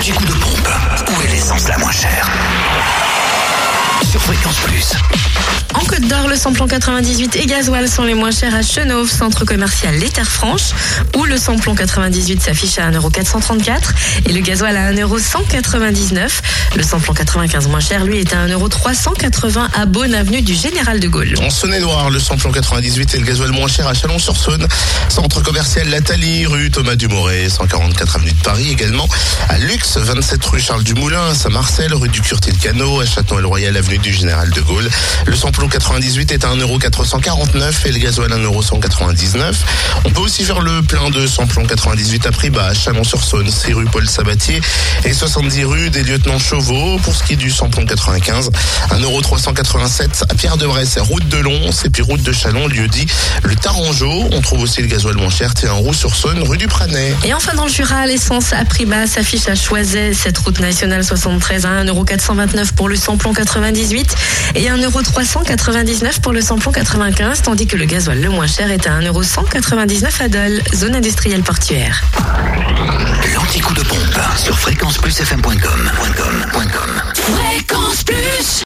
L'anti-coup de pompe. Où est l'essence la moins chère? Sur Fréquence Plus. Le samplon 98 et gasoil sont les moins chers à Chenauve, centre commercial Les Terres Franches, où le samplon 98 s'affiche à 1,434€ et le gasoil à 1,199€. Le samplon 95 moins cher, lui, est à 1,380€ à Beaune, avenue du Général de Gaulle. En Saône-et-Loire, le samplon 98 et le gasoil moins cher à Chalon-sur-Saône. Centre commercial Lathalie, rue Thomas Dumoré, 144 avenue de Paris également. À Lux, 27 rue Charles Dumoulin, à Saint-Marcel, rue du Curté-de-Canot, à Château-le-Royal, avenue du Général de Gaulle. Le samplon 98 est à 1,449€ et le gasoil à 1,199€. On peut aussi faire le plein de samplon 98 à prix à Chalon-sur-Saône, 6 rue Paul Sabatier et 70 rue des lieutenants Chauveau. Pour ce qui est du samplon 95, 1,387€ à Pierre-de-Bresse, route de Lons et puis route de Chalon, lieu dit le Tarangeau. On trouve aussi le gasoil moins cher, c'est un roue sur Saône, rue du Pranet. Et enfin dans le Jura, l'essence à prix bas s'affiche à Choiset, cette route nationale 73 à 1,429€ pour le samplon 98 et 1,399€ pour le samplon 95, tandis que le gasoil le moins cher est à 1,199€ à Dole, zone industrielle portuaire. L'anti-coup de pompe sur.